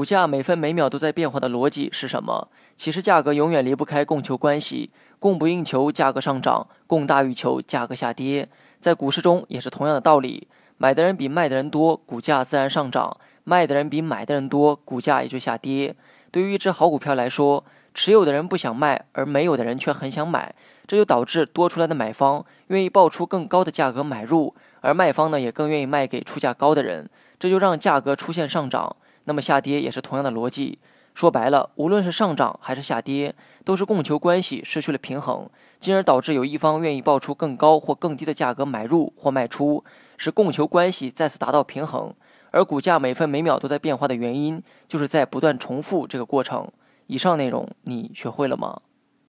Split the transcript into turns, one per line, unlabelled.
股价每分每秒都在变化的逻辑是什么？其实价格永远离不开供求关系，供不应求，价格上涨；供大于求，价格下跌。在股市中也是同样的道理，买的人比卖的人多，股价自然上涨；卖的人比买的人多，股价也就下跌。对于一只好股票来说，持有的人不想卖，而没有的人却很想买，这就导致多出来的买方愿意报出更高的价格买入，而卖方呢也更愿意卖给出价高的人，这就让价格出现上涨。那么下跌也是同样的逻辑，说白了，无论是上涨还是下跌，都是供求关系失去了平衡，进而导致有一方愿意报出更高或更低的价格买入或卖出，使供求关系再次达到平衡。而股价每分每秒都在变化的原因，就是在不断重复这个过程。以上内容你学会了吗？